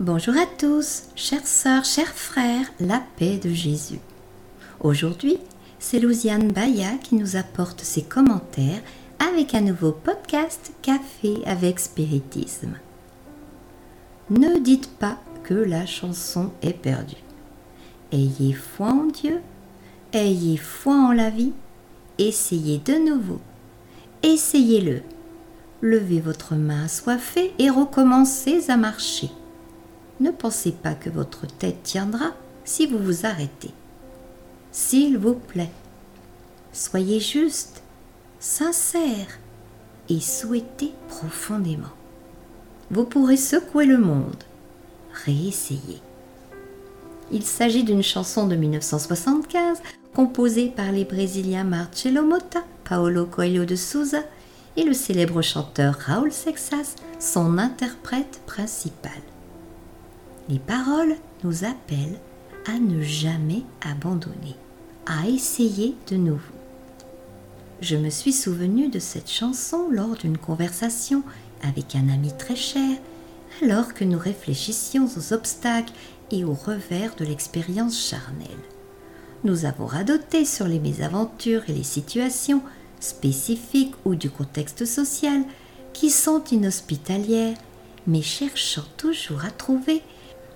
Bonjour à tous, chères sœurs, chers frères, la paix de Jésus. Aujourd'hui, c'est Louisiane Baya qui nous apporte ses commentaires avec un nouveau podcast Café avec Spiritisme. Ne dites pas que la chanson est perdue. Ayez foi en Dieu, ayez foi en la vie, essayez de nouveau. Essayez-le. Levez votre main assoiffée et recommencez à marcher ne pensez pas que votre tête tiendra si vous vous arrêtez. S'il vous plaît, soyez juste, sincère et souhaitez profondément. Vous pourrez secouer le monde. Réessayez. Il s'agit d'une chanson de 1975 composée par les Brésiliens Marcelo Mota, Paolo Coelho de Souza et le célèbre chanteur Raúl Sexas, son interprète principal. Les paroles nous appellent à ne jamais abandonner, à essayer de nouveau. Je me suis souvenu de cette chanson lors d'une conversation avec un ami très cher, alors que nous réfléchissions aux obstacles et aux revers de l'expérience charnelle. Nous avons radoté sur les mésaventures et les situations spécifiques ou du contexte social qui sont inhospitalières, mais cherchant toujours à trouver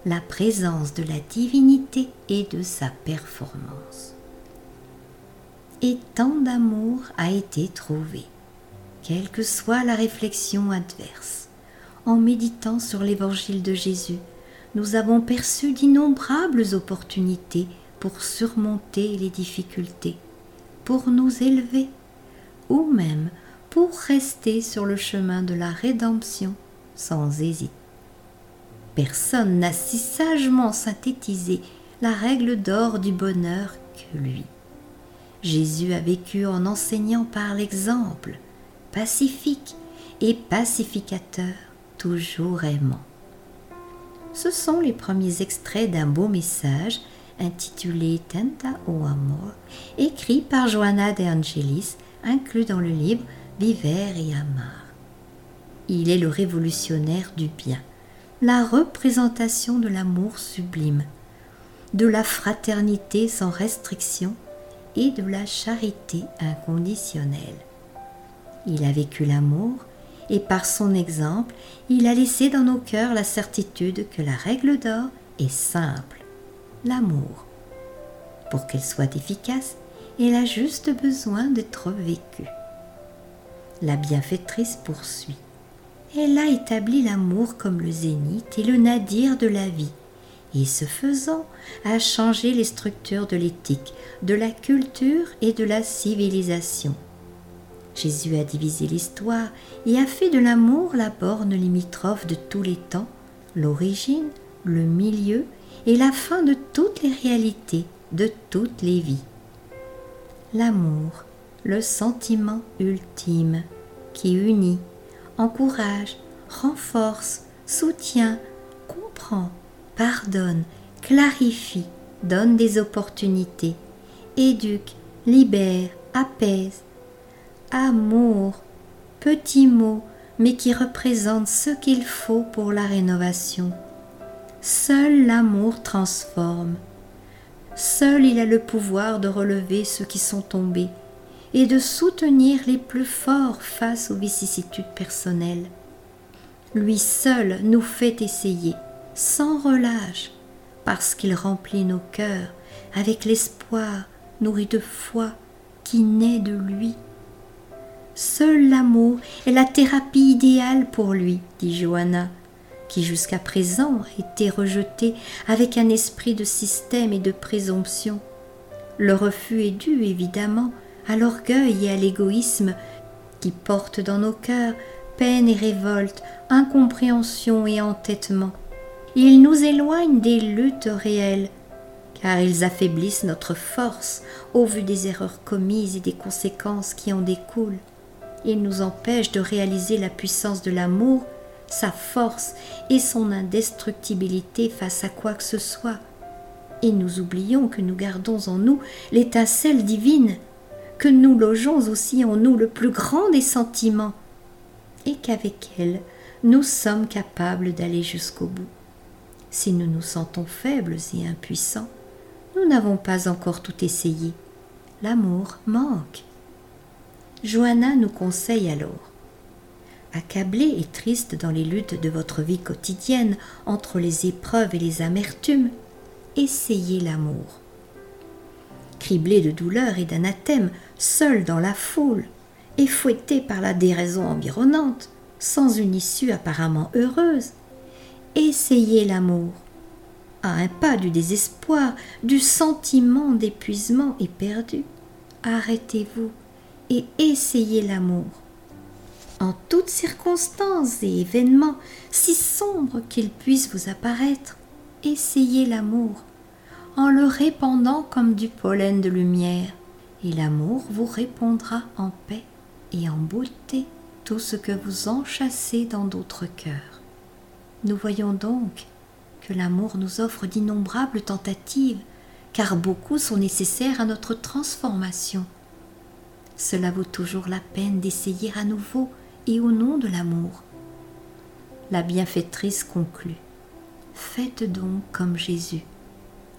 la présence de la divinité et de sa performance. Et tant d'amour a été trouvé, quelle que soit la réflexion adverse. En méditant sur l'évangile de Jésus, nous avons perçu d'innombrables opportunités pour surmonter les difficultés, pour nous élever, ou même pour rester sur le chemin de la rédemption sans hésiter. Personne n'a si sagement synthétisé la règle d'or du bonheur que lui. Jésus a vécu en enseignant par l'exemple, pacifique et pacificateur, toujours aimant. Ce sont les premiers extraits d'un beau message intitulé Tenta o Amor, écrit par Johanna de Angelis, inclus dans le livre Viver et Amar. Il est le révolutionnaire du bien la représentation de l'amour sublime, de la fraternité sans restriction et de la charité inconditionnelle. Il a vécu l'amour et par son exemple, il a laissé dans nos cœurs la certitude que la règle d'or est simple, l'amour. Pour qu'elle soit efficace, elle a juste besoin d'être vécue. La bienfaitrice poursuit elle a établi l'amour comme le zénith et le nadir de la vie, et ce faisant, a changé les structures de l'éthique, de la culture et de la civilisation. Jésus a divisé l'histoire et a fait de l'amour la borne limitrophe de tous les temps, l'origine, le milieu et la fin de toutes les réalités, de toutes les vies. L'amour, le sentiment ultime qui unit, encourage, renforce, soutient, comprend, pardonne, clarifie, donne des opportunités, éduque, libère, apaise. Amour, petit mot, mais qui représente ce qu'il faut pour la rénovation. Seul l'amour transforme. Seul il a le pouvoir de relever ceux qui sont tombés et de soutenir les plus forts face aux vicissitudes personnelles. Lui seul nous fait essayer, sans relâche, parce qu'il remplit nos cœurs avec l'espoir nourri de foi qui naît de lui. Seul l'amour est la thérapie idéale pour lui, dit Johanna, qui jusqu'à présent été rejetée avec un esprit de système et de présomption. Le refus est dû, évidemment, à l'orgueil et à l'égoïsme qui portent dans nos cœurs peine et révolte, incompréhension et entêtement. Ils nous éloignent des luttes réelles, car ils affaiblissent notre force au vu des erreurs commises et des conséquences qui en découlent. Ils nous empêchent de réaliser la puissance de l'amour, sa force et son indestructibilité face à quoi que ce soit. Et nous oublions que nous gardons en nous l'étincelle divine que nous logeons aussi en nous le plus grand des sentiments, et qu'avec elle, nous sommes capables d'aller jusqu'au bout. Si nous nous sentons faibles et impuissants, nous n'avons pas encore tout essayé. L'amour manque. Johanna nous conseille alors accablé et triste dans les luttes de votre vie quotidienne, entre les épreuves et les amertumes, essayez l'amour. Criblé de douleur et d'anathème, seul dans la foule, et fouetté par la déraison environnante, sans une issue apparemment heureuse, essayez l'amour. À un pas du désespoir, du sentiment d'épuisement éperdu, arrêtez-vous et essayez l'amour en toutes circonstances et événements, si sombres qu'ils puissent vous apparaître, essayez l'amour, en le répandant comme du pollen de lumière, et l'amour vous répondra en paix et en beauté tout ce que vous enchâssez dans d'autres cœurs. Nous voyons donc que l'amour nous offre d'innombrables tentatives, car beaucoup sont nécessaires à notre transformation. Cela vaut toujours la peine d'essayer à nouveau et au nom de l'amour. La bienfaitrice conclut. Faites donc comme Jésus,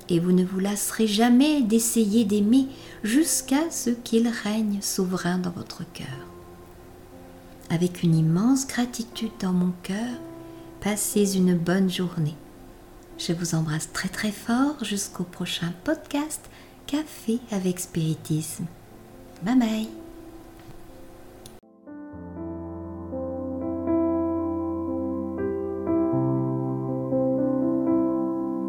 et vous ne vous lasserez jamais d'essayer d'aimer jusqu'à ce qu'il règne souverain dans votre cœur. Avec une immense gratitude dans mon cœur, passez une bonne journée. Je vous embrasse très très fort jusqu'au prochain podcast Café avec Spiritisme. Bye bye